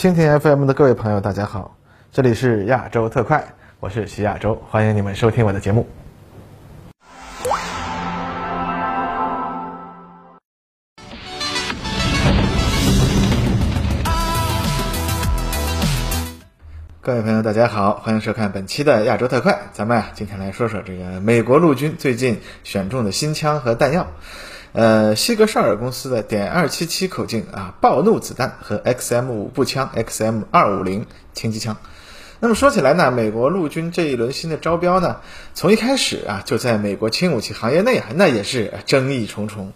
蜻蜓 FM 的各位朋友，大家好，这里是亚洲特快，我是徐亚洲，欢迎你们收听我的节目。各位朋友，大家好，欢迎收看本期的亚洲特快。咱们啊，今天来说说这个美国陆军最近选中的新枪和弹药。呃，西格绍尔公司的点二七七口径啊暴怒子弹和 XM 五步枪、XM 二五零轻机枪。那么说起来呢，美国陆军这一轮新的招标呢，从一开始啊就在美国轻武器行业内啊，那也是争议重重。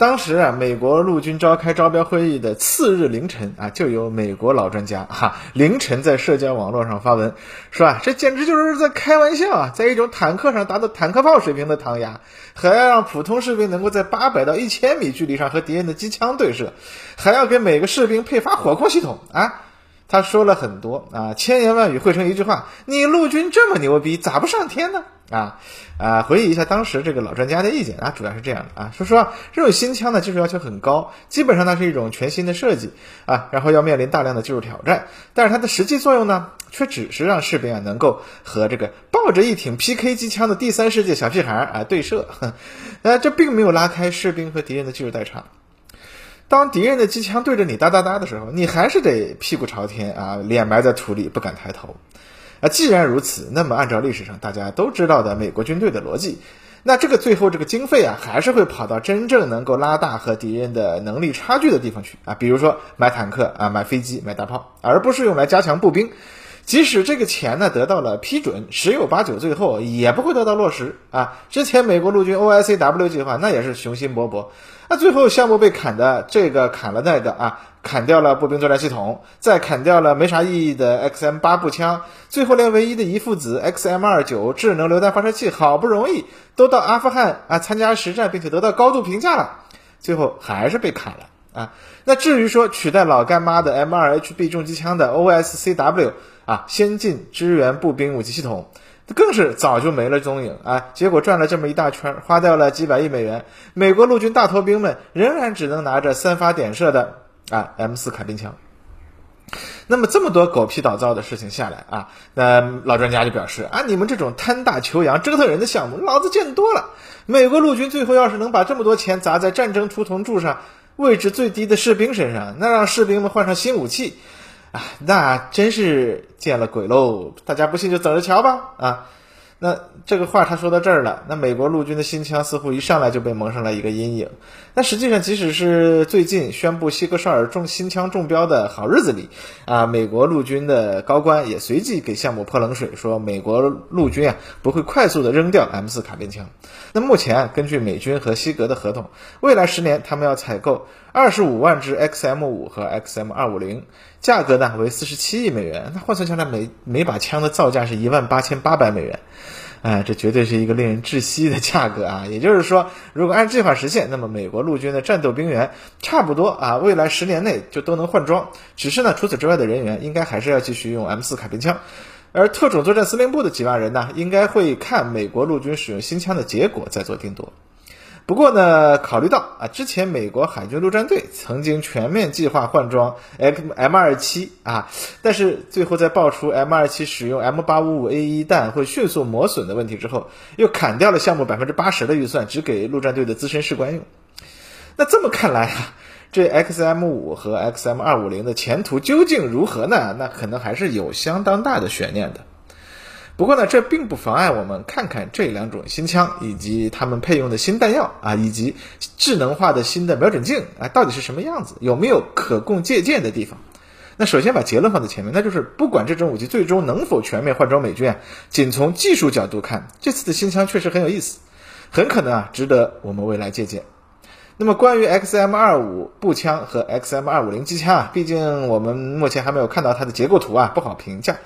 当时啊，美国陆军召开招标会议的次日凌晨啊，就有美国老专家哈凌晨在社交网络上发文，说啊，这简直就是在开玩笑啊，在一种坦克上达到坦克炮水平的膛压，还要让普通士兵能够在八百到一千米距离上和敌人的机枪对射，还要给每个士兵配发火控系统啊。他说了很多啊，千言万语汇成一句话：你陆军这么牛逼，咋不上天呢？啊啊！回忆一下当时这个老专家的意见啊，主要是这样的啊，说实话，这种新枪的技术要求很高，基本上它是一种全新的设计啊，然后要面临大量的技术挑战，但是它的实际作用呢，却只是让士兵啊能够和这个抱着一挺 PK 机枪的第三世界小屁孩啊对射，呃，这并没有拉开士兵和敌人的技术代差。当敌人的机枪对着你哒哒哒的时候，你还是得屁股朝天啊，脸埋在土里，不敢抬头。啊，既然如此，那么按照历史上大家都知道的美国军队的逻辑，那这个最后这个经费啊，还是会跑到真正能够拉大和敌人的能力差距的地方去啊，比如说买坦克啊，买飞机，买大炮，而不是用来加强步兵。即使这个钱呢得到了批准，十有八九最后也不会得到落实啊。之前美国陆军 OICW 计划那也是雄心勃勃。那最后项目被砍的，这个砍了那个啊，砍掉了步兵作战系统，再砍掉了没啥意义的 XM 八步枪，最后连唯一的一父子 XM 二九智能榴弹发射器，好不容易都到阿富汗啊参加实战，并且得到高度评价了，最后还是被砍了啊。那至于说取代老干妈的 M 二 HB 重机枪的 OSCW 啊，先进支援步兵武器系统。更是早就没了踪影啊！结果转了这么一大圈，花掉了几百亿美元，美国陆军大头兵们仍然只能拿着三发点射的啊 M 四卡宾枪。那么这么多狗屁倒灶的事情下来啊，那老专家就表示啊，你们这种贪大求洋、折腾人的项目，老子见多了。美国陆军最后要是能把这么多钱砸在战争出头柱上，位置最低的士兵身上，那让士兵们换上新武器。啊，那真是见了鬼喽！大家不信就等着瞧吧！啊，那这个话他说到这儿了，那美国陆军的新枪似乎一上来就被蒙上了一个阴影。那实际上，即使是最近宣布西格绍尔中新枪中标的好日子里，啊，美国陆军的高官也随即给项目泼冷水，说美国陆军啊不会快速的扔掉 M 四卡宾枪。那目前啊根据美军和西格的合同，未来十年他们要采购二十五万支 XM 五和 XM 二五零。价格呢为四十七亿美元，那换算下来每每把枪的造价是一万八千八百美元，哎，这绝对是一个令人窒息的价格啊！也就是说，如果按计划实现，那么美国陆军的战斗兵员差不多啊，未来十年内就都能换装。只是呢，除此之外的人员应该还是要继续用 M 四卡宾枪，而特种作战司令部的几万人呢，应该会看美国陆军使用新枪的结果再做定夺。不过呢，考虑到啊，之前美国海军陆战队曾经全面计划换装 M M 二七啊，但是最后在爆出 M 二七使用 M 八五五 A 一弹会迅速磨损的问题之后，又砍掉了项目百分之八十的预算，只给陆战队的资深士官用。那这么看来啊，这 X M 五和 X M 二五零的前途究竟如何呢？那可能还是有相当大的悬念的。不过呢，这并不妨碍我们看看这两种新枪以及他们配用的新弹药啊，以及智能化的新的瞄准镜啊，到底是什么样子，有没有可供借鉴的地方？那首先把结论放在前面，那就是不管这种武器最终能否全面换装美军啊，仅从技术角度看，这次的新枪确实很有意思，很可能啊值得我们未来借鉴。那么关于 XM 二五步枪和 XM 二五零机枪啊，毕竟我们目前还没有看到它的结构图啊，不好评价。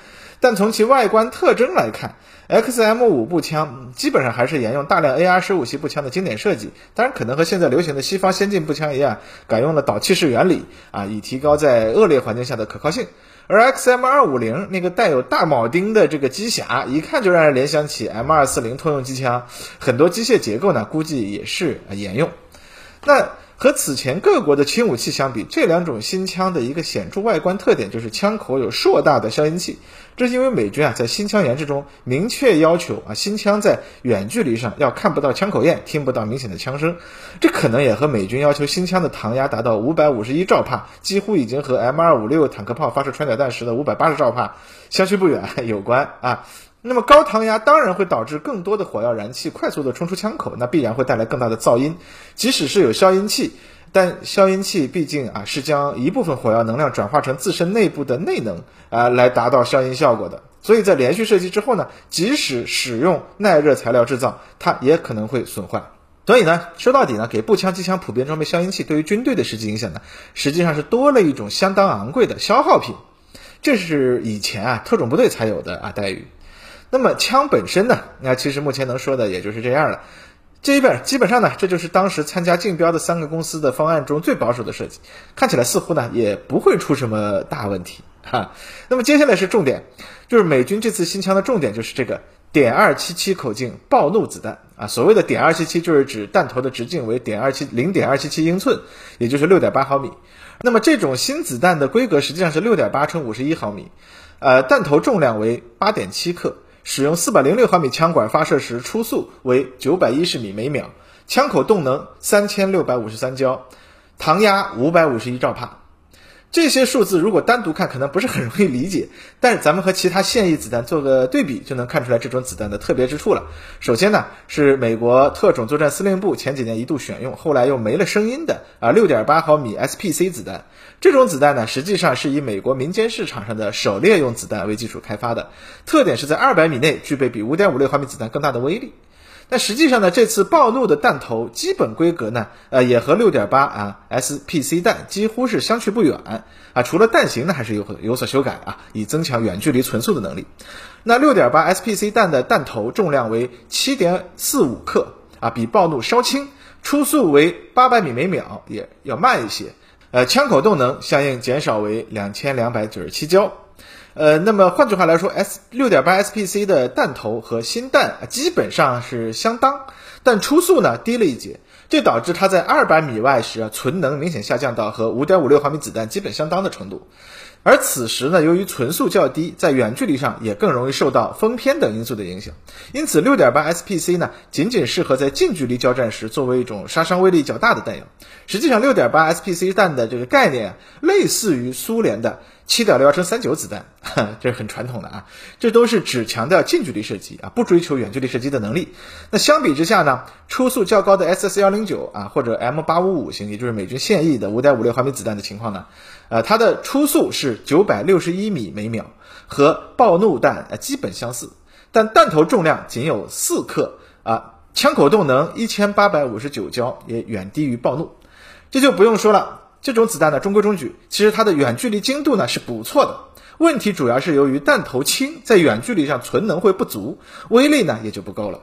但从其外观特征来看，XM 五步枪基本上还是沿用大量 AR 十五系步枪的经典设计，当然可能和现在流行的西方先进步枪一样，改用了导气式原理啊，以提高在恶劣环境下的可靠性。而 XM 二五零那个带有大铆钉的这个机匣，一看就让人联想起 M 二四零通用机枪，很多机械结构呢，估计也是沿用。那和此前各国的轻武器相比，这两种新枪的一个显著外观特点就是枪口有硕大的消音器。这是因为美军啊在新枪研制中明确要求啊新枪在远距离上要看不到枪口焰，听不到明显的枪声。这可能也和美军要求新枪的膛压达到五百五十一兆帕，几乎已经和 M 二五六坦克炮发射穿甲弹时的五百八十兆帕相去不远 有关啊。那么高膛压当然会导致更多的火药燃气快速的冲出枪口，那必然会带来更大的噪音。即使是有消音器，但消音器毕竟啊是将一部分火药能量转化成自身内部的内能啊来达到消音效果的。所以在连续射击之后呢，即使使用耐热材料制造，它也可能会损坏。所以呢，说到底呢，给步枪机枪普遍装备消音器对于军队的实际影响呢，实际上是多了一种相当昂贵的消耗品。这是以前啊特种部队才有的啊待遇。那么枪本身呢？那其实目前能说的也就是这样了。这一边基本上呢，这就是当时参加竞标的三个公司的方案中最保守的设计，看起来似乎呢也不会出什么大问题哈。那么接下来是重点，就是美军这次新枪的重点就是这个点二七七口径暴怒子弹啊。所谓的点二七七就是指弹头的直径为点二七零点二七七英寸，也就是六点八毫米。那么这种新子弹的规格实际上是六点八乘五十一毫米，呃，弹头重量为八点七克。使用四百零六毫米枪管发射时，初速为九百一十米每秒，枪口动能三千六百五十三焦，膛压五百五十一兆帕。这些数字如果单独看，可能不是很容易理解。但是咱们和其他现役子弹做个对比，就能看出来这种子弹的特别之处了。首先呢，是美国特种作战司令部前几年一度选用，后来又没了声音的啊，六点八毫米 SPC 子弹。这种子弹呢，实际上是以美国民间市场上的狩猎用子弹为基础开发的，特点是在二百米内具备比五点五六毫米子弹更大的威力。但实际上呢，这次暴怒的弹头基本规格呢，呃，也和六点八啊 SPC 弹几乎是相去不远啊。除了弹型呢，还是有有所修改啊，以增强远距离存速的能力。那六点八 SPC 弹的弹头重量为七点四五克啊，比暴怒稍轻，初速为八百米每秒，也要慢一些。呃，枪口动能相应减少为两千两百九十七焦。呃，那么换句话来说，S 六点八 SPC 的弹头和新弹基本上是相当，但初速呢低了一截，这导致它在二百米外时啊存能明显下降到和五点五六毫米子弹基本相当的程度。而此时呢，由于存速较低，在远距离上也更容易受到风偏等因素的影响，因此六点八 SPC 呢仅仅适合在近距离交战时作为一种杀伤威力较大的弹药。实际上，六点八 SPC 弹的这个概念类似于苏联的。七点六幺乘三九子弹，这是很传统的啊，这都是只强调近距离射击啊，不追求远距离射击的能力。那相比之下呢，初速较高的 SS 幺零九啊，或者 M 八五五型，也就是美军现役的五点五六毫米子弹的情况呢，呃，它的初速是九百六十一米每秒，和暴怒弹呃基本相似，但弹头重量仅有四克啊，枪口动能一千八百五十九焦，也远低于暴怒，这就不用说了。这种子弹呢中规中矩，其实它的远距离精度呢是不错的。问题主要是由于弹头轻，在远距离上存能会不足，威力呢也就不够了。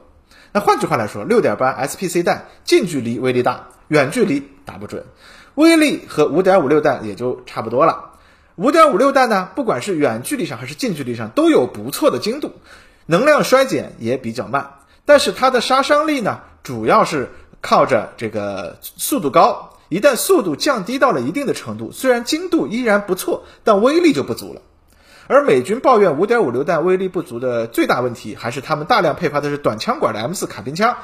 那换句话来说，六点八 SPC 弹近距离威力大，远距离打不准，威力和五点五六弹也就差不多了。五点五六弹呢，不管是远距离上还是近距离上都有不错的精度，能量衰减也比较慢，但是它的杀伤力呢，主要是靠着这个速度高。一旦速度降低到了一定的程度，虽然精度依然不错，但威力就不足了。而美军抱怨五点五榴弹威力不足的最大问题，还是他们大量配发的是短枪管的 M 四卡宾枪，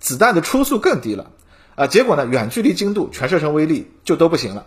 子弹的初速更低了啊！结果呢，远距离精度、全射程威力就都不行了。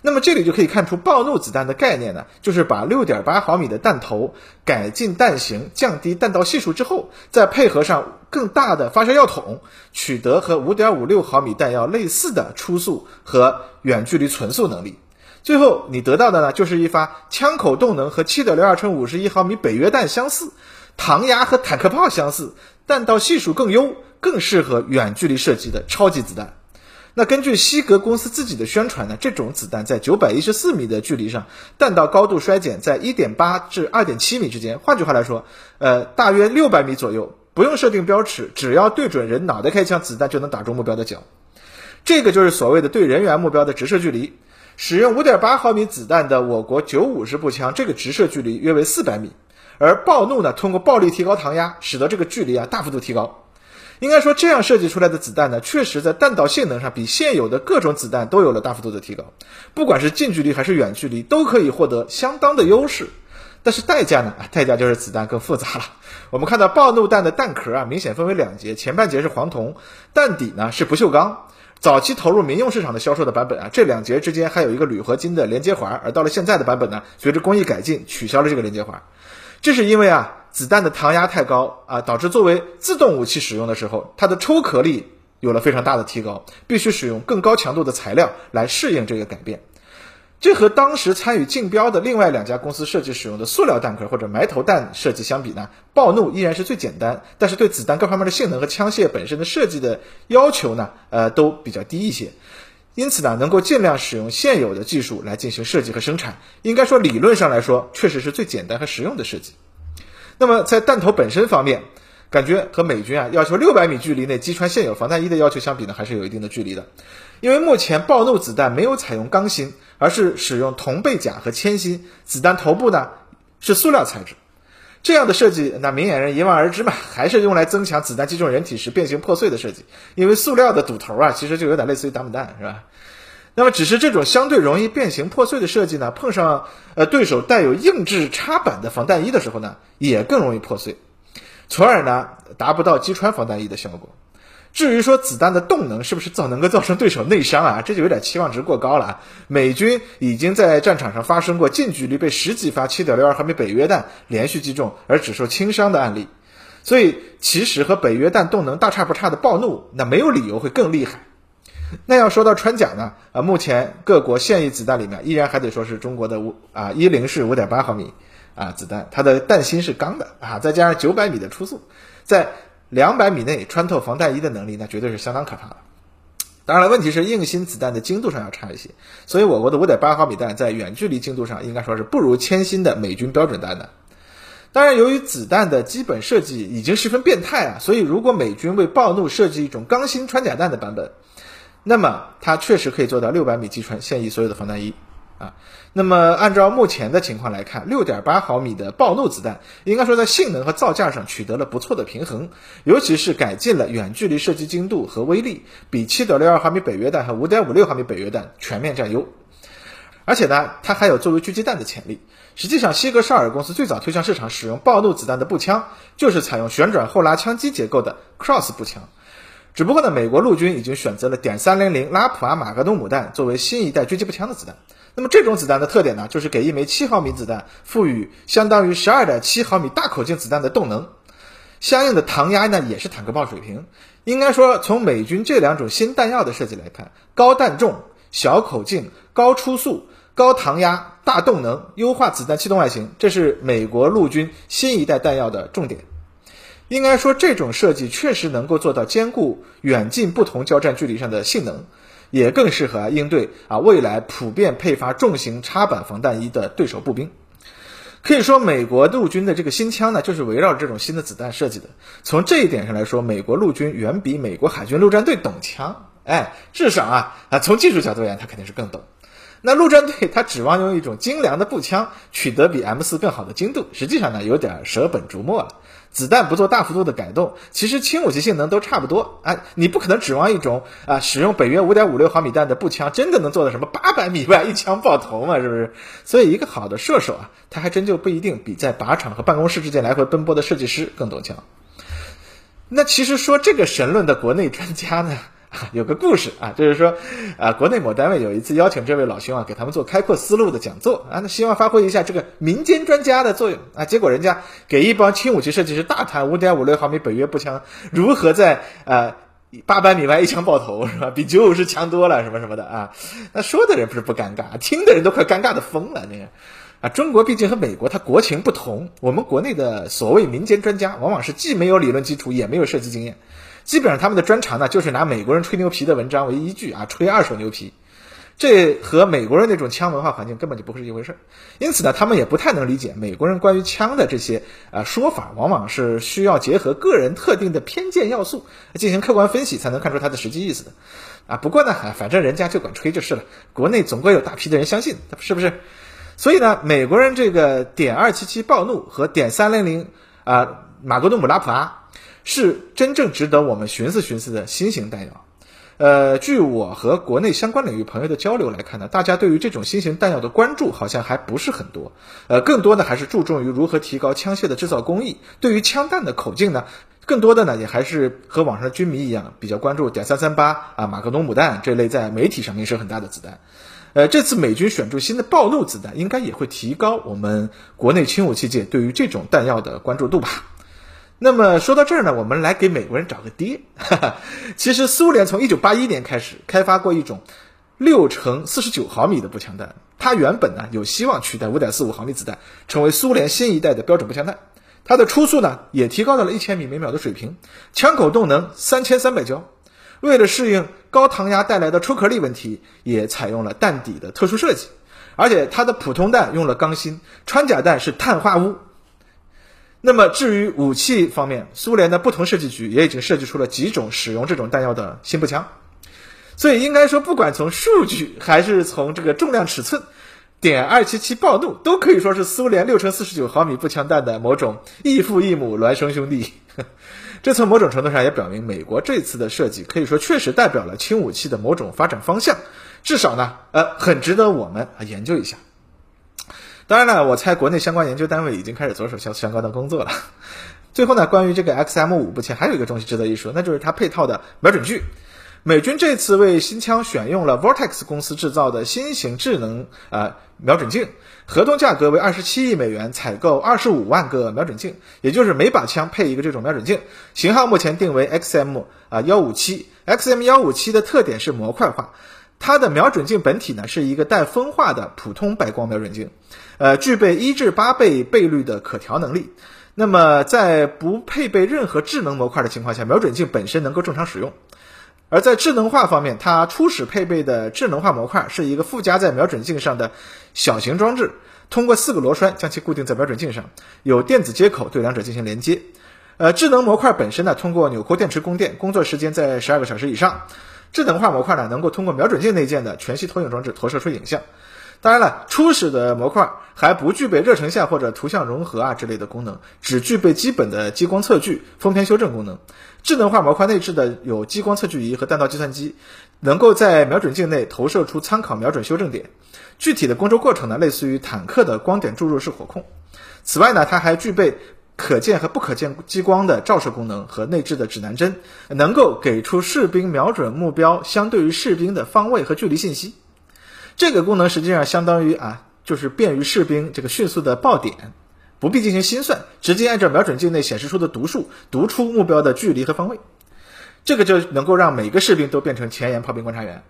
那么这里就可以看出暴怒子弹的概念呢，就是把六点八毫米的弹头改进弹型，降低弹道系数之后，再配合上更大的发射药筒，取得和五点五六毫米弹药类似的初速和远距离存速能力。最后你得到的呢，就是一发枪口动能和七点六二乘五十一毫米北约弹相似，膛压和坦克炮相似，弹道系数更优，更适合远距离射击的超级子弹。那根据西格公司自己的宣传呢，这种子弹在九百一十四米的距离上，弹道高度衰减在一点八至二点七米之间。换句话来说，呃，大约六百米左右，不用设定标尺，只要对准人脑袋开枪，子弹就能打中目标的脚。这个就是所谓的对人员目标的直射距离。使用五点八毫米子弹的我国九五式步枪，这个直射距离约为四百米。而暴怒呢，通过暴力提高膛压，使得这个距离啊大幅度提高。应该说，这样设计出来的子弹呢，确实在弹道性能上比现有的各种子弹都有了大幅度的提高，不管是近距离还是远距离，都可以获得相当的优势。但是代价呢？代价就是子弹更复杂了。我们看到暴怒弹的弹壳啊，明显分为两节，前半节是黄铜，弹底呢是不锈钢。早期投入民用市场的销售的版本啊，这两节之间还有一个铝合金的连接环，而到了现在的版本呢，随着工艺改进，取消了这个连接环。这是因为啊，子弹的膛压太高啊，导致作为自动武器使用的时候，它的抽壳力有了非常大的提高，必须使用更高强度的材料来适应这个改变。这和当时参与竞标的另外两家公司设计使用的塑料弹壳或者埋头弹设计相比呢，暴怒依然是最简单，但是对子弹各方面的性能和枪械本身的设计的要求呢，呃，都比较低一些。因此呢，能够尽量使用现有的技术来进行设计和生产，应该说理论上来说，确实是最简单和实用的设计。那么在弹头本身方面，感觉和美军啊要求六百米距离内击穿现有防弹衣的要求相比呢，还是有一定的距离的。因为目前暴怒子弹没有采用钢芯，而是使用铜背甲和铅芯，子弹头部呢是塑料材质。这样的设计，那明眼人一望而知嘛，还是用来增强子弹击中人体时变形破碎的设计。因为塑料的堵头啊，其实就有点类似于打母弹，是吧？那么只是这种相对容易变形破碎的设计呢，碰上呃对手带有硬质插板的防弹衣的时候呢，也更容易破碎，从而呢达不到击穿防弹衣的效果。至于说子弹的动能是不是造能够造成对手内伤啊，这就有点期望值过高了啊。美军已经在战场上发生过近距离被十几发七点六二毫米北约弹连续击中而只受轻伤的案例，所以其实和北约弹动能大差不差的暴怒，那没有理由会更厉害。那要说到穿甲呢，啊，目前各国现役子弹里面依然还得说是中国的五啊一零式五点八毫米啊子弹，它的弹芯是钢的啊，再加上九百米的初速，在两百米内穿透防弹衣的能力，那绝对是相当可怕的。当然了，问题是硬芯子弹的精度上要差一些，所以我国的五点八毫米弹在远距离精度上应该说是不如铅芯的美军标准弹的。当然，由于子弹的基本设计已经十分变态啊，所以如果美军为暴怒设计一种钢芯穿甲弹的版本，那么它确实可以做到六百米击穿现役所有的防弹衣。那么按照目前的情况来看，六点八毫米的暴怒子弹应该说在性能和造价上取得了不错的平衡，尤其是改进了远距离射击精度和威力，比七点六二毫米北约弹和五点五六毫米北约弹全面占优。而且呢，它还有作为狙击弹的潜力。实际上，西格绍尔公司最早推向市场使用暴怒子弹的步枪，就是采用旋转后拉枪机结构的 Cross 步枪。只不过呢，美国陆军已经选择了点三零零拉普阿马格东母弹作为新一代狙击步枪的子弹。那么这种子弹的特点呢，就是给一枚七毫米子弹赋予相当于十二点七毫米大口径子弹的动能，相应的膛压呢也是坦克炮水平。应该说，从美军这两种新弹药的设计来看，高弹重、小口径、高初速、高膛压、大动能，优化子弹气动外形，这是美国陆军新一代弹药的重点。应该说，这种设计确实能够做到兼顾远近不同交战距离上的性能。也更适合应对啊未来普遍配发重型插板防弹衣的对手步兵。可以说，美国陆军的这个新枪呢，就是围绕这种新的子弹设计的。从这一点上来说，美国陆军远比美国海军陆战队懂枪。哎，至少啊啊，从技术角度而言，他肯定是更懂。那陆战队他指望用一种精良的步枪取得比 M 四更好的精度，实际上呢，有点舍本逐末了。子弹不做大幅度的改动，其实轻武器性能都差不多啊！你不可能指望一种啊使用北约五点五六毫米弹的步枪真的能做到什么八百米外一枪爆头嘛？是不是？所以一个好的射手啊，他还真就不一定比在靶场和办公室之间来回奔波的设计师更懂枪。那其实说这个神论的国内专家呢？有个故事啊，就是说，啊，国内某单位有一次邀请这位老兄啊，给他们做开阔思路的讲座啊，那希望发挥一下这个民间专家的作用啊，结果人家给一帮轻武器设计师大谈五点五六毫米北约步枪如何在呃八百米外一枪爆头是吧？比九五式强多了什么什么的啊，那说的人不是不尴尬，听的人都快尴尬的疯了那个啊，中国毕竟和美国它国情不同，我们国内的所谓民间专家往往是既没有理论基础，也没有设计经验。基本上他们的专长呢，就是拿美国人吹牛皮的文章为依据啊，吹二手牛皮，这和美国人那种枪文化环境根本就不是一回事儿。因此呢，他们也不太能理解美国人关于枪的这些啊说法，往往是需要结合个人特定的偏见要素进行客观分析，才能看出它的实际意思的。啊，不过呢，反正人家就管吹就是了，国内总归有大批的人相信，是不是？所以呢，美国人这个点二七七暴怒和点三零零啊马格努姆拉普阿。是真正值得我们寻思寻思的新型弹药。呃，据我和国内相关领域朋友的交流来看呢，大家对于这种新型弹药的关注好像还不是很多。呃，更多的还是注重于如何提高枪械的制造工艺。对于枪弹的口径呢，更多的呢也还是和网上的军迷一样，比较关注点三三八啊、马格农母弹这类在媒体上名声很大的子弹。呃，这次美军选中新的暴怒子弹，应该也会提高我们国内轻武器界对于这种弹药的关注度吧。那么说到这儿呢，我们来给美国人找个爹。其实苏联从一九八一年开始开发过一种六乘四十九毫米的步枪弹，它原本呢有希望取代五点四五毫米子弹，成为苏联新一代的标准步枪弹。它的初速呢也提高到了一千米每秒的水平，枪口动能三千三百焦。为了适应高膛压带来的出壳力问题，也采用了弹底的特殊设计。而且它的普通弹用了钢芯，穿甲弹是碳化钨。那么至于武器方面，苏联的不同设计局也已经设计出了几种使用这种弹药的新步枪，所以应该说，不管从数据还是从这个重量尺寸，点二七七暴怒都可以说是苏联六乘四十九毫米步枪弹的某种异父异母孪生兄弟。这从某种程度上也表明，美国这次的设计可以说确实代表了轻武器的某种发展方向，至少呢，呃，很值得我们啊研究一下。当然了，我猜国内相关研究单位已经开始着手相相关的工作了。最后呢，关于这个 XM 五步枪，还有一个东西值得一说，那就是它配套的瞄准具。美军这次为新枪选用了 Vortex 公司制造的新型智能啊瞄准镜，合同价格为二十七亿美元，采购二十五万个瞄准镜，也就是每把枪配一个这种瞄准镜。型号目前定为 XM 啊幺五七，XM 幺五七的特点是模块化。它的瞄准镜本体呢是一个带分化的普通白光瞄准镜，呃，具备一至八倍倍率的可调能力。那么在不配备任何智能模块的情况下，瞄准镜本身能够正常使用。而在智能化方面，它初始配备的智能化模块是一个附加在瞄准镜上的小型装置，通过四个螺栓将其固定在瞄准镜上，有电子接口对两者进行连接。呃，智能模块本身呢，通过纽扣电池供电，工作时间在十二个小时以上。智能化模块呢，能够通过瞄准镜内建的全息投影装置投射出影像。当然了，初始的模块还不具备热成像或者图像融合啊之类的功能，只具备基本的激光测距、封片修正功能。智能化模块内置的有激光测距仪和弹道计算机，能够在瞄准镜内投射出参考瞄准修正点。具体的工作过程呢，类似于坦克的光点注入式火控。此外呢，它还具备。可见和不可见激光的照射功能和内置的指南针，能够给出士兵瞄准目标相对于士兵的方位和距离信息。这个功能实际上相当于啊，就是便于士兵这个迅速的报点，不必进行心算，直接按照瞄准镜内显示出的读数读出目标的距离和方位。这个就能够让每个士兵都变成前沿炮兵观察员。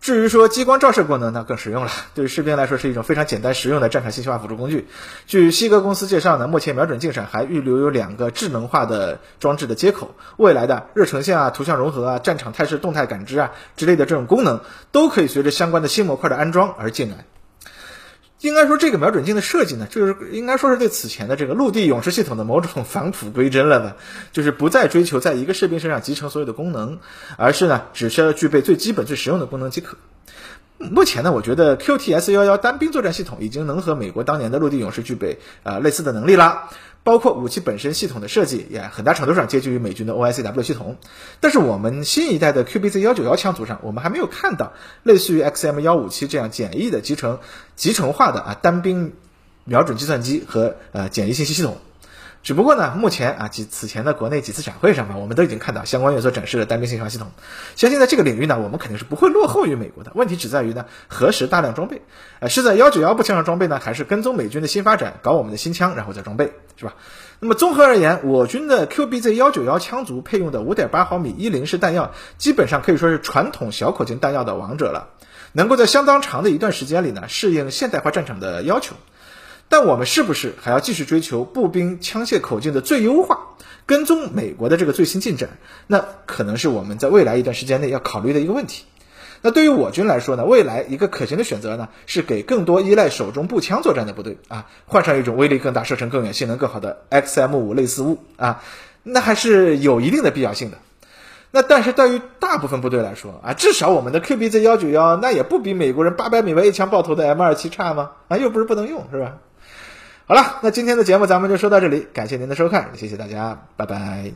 至于说激光照射功能，那更实用了。对于士兵来说，是一种非常简单实用的战场信息化辅助工具。据西格公司介绍呢，目前瞄准镜上还预留有两个智能化的装置的接口，未来的热成像啊、图像融合啊、战场态势动态感知啊之类的这种功能，都可以随着相关的新模块的安装而进来。应该说，这个瞄准镜的设计呢，就是应该说是对此前的这个陆地勇士系统的某种返璞归真了吧？就是不再追求在一个士兵身上集成所有的功能，而是呢，只需要具备最基本、最实用的功能即可。目前呢，我觉得 QTS 幺幺单兵作战系统已经能和美国当年的陆地勇士具备啊类似的能力啦。包括武器本身系统的设计，也很大程度上接近于美军的 OICW 系统。但是我们新一代的 QBZ 幺九幺枪组上，我们还没有看到类似于 XM 幺五七这样简易的集成集成化的啊单兵瞄准计算机和呃简易信息系统。只不过呢，目前啊几此前的国内几次展会上吧，我们都已经看到相关院所展示的单兵信息化系统。相信在这个领域呢，我们肯定是不会落后于美国的。问题只在于呢，何时大量装备？呃，是在幺九幺步枪上装备呢，还是跟踪美军的新发展，搞我们的新枪，然后再装备，是吧？那么综合而言，我军的 QBZ 幺九幺枪族配用的五点八毫米一零式弹药，基本上可以说是传统小口径弹药的王者了，能够在相当长的一段时间里呢，适应现代化战场的要求。但我们是不是还要继续追求步兵枪械口径的最优化，跟踪美国的这个最新进展？那可能是我们在未来一段时间内要考虑的一个问题。那对于我军来说呢，未来一个可行的选择呢，是给更多依赖手中步枪作战的部队啊，换上一种威力更大、射程更远、性能更好的 XM 五类似物啊，那还是有一定的必要性的。那但是对于大部分部队来说啊，至少我们的 QBZ 幺九幺那也不比美国人八百米外一枪爆头的 M 二七差吗？啊，又不是不能用，是吧？好了，那今天的节目咱们就说到这里，感谢您的收看，谢谢大家，拜拜。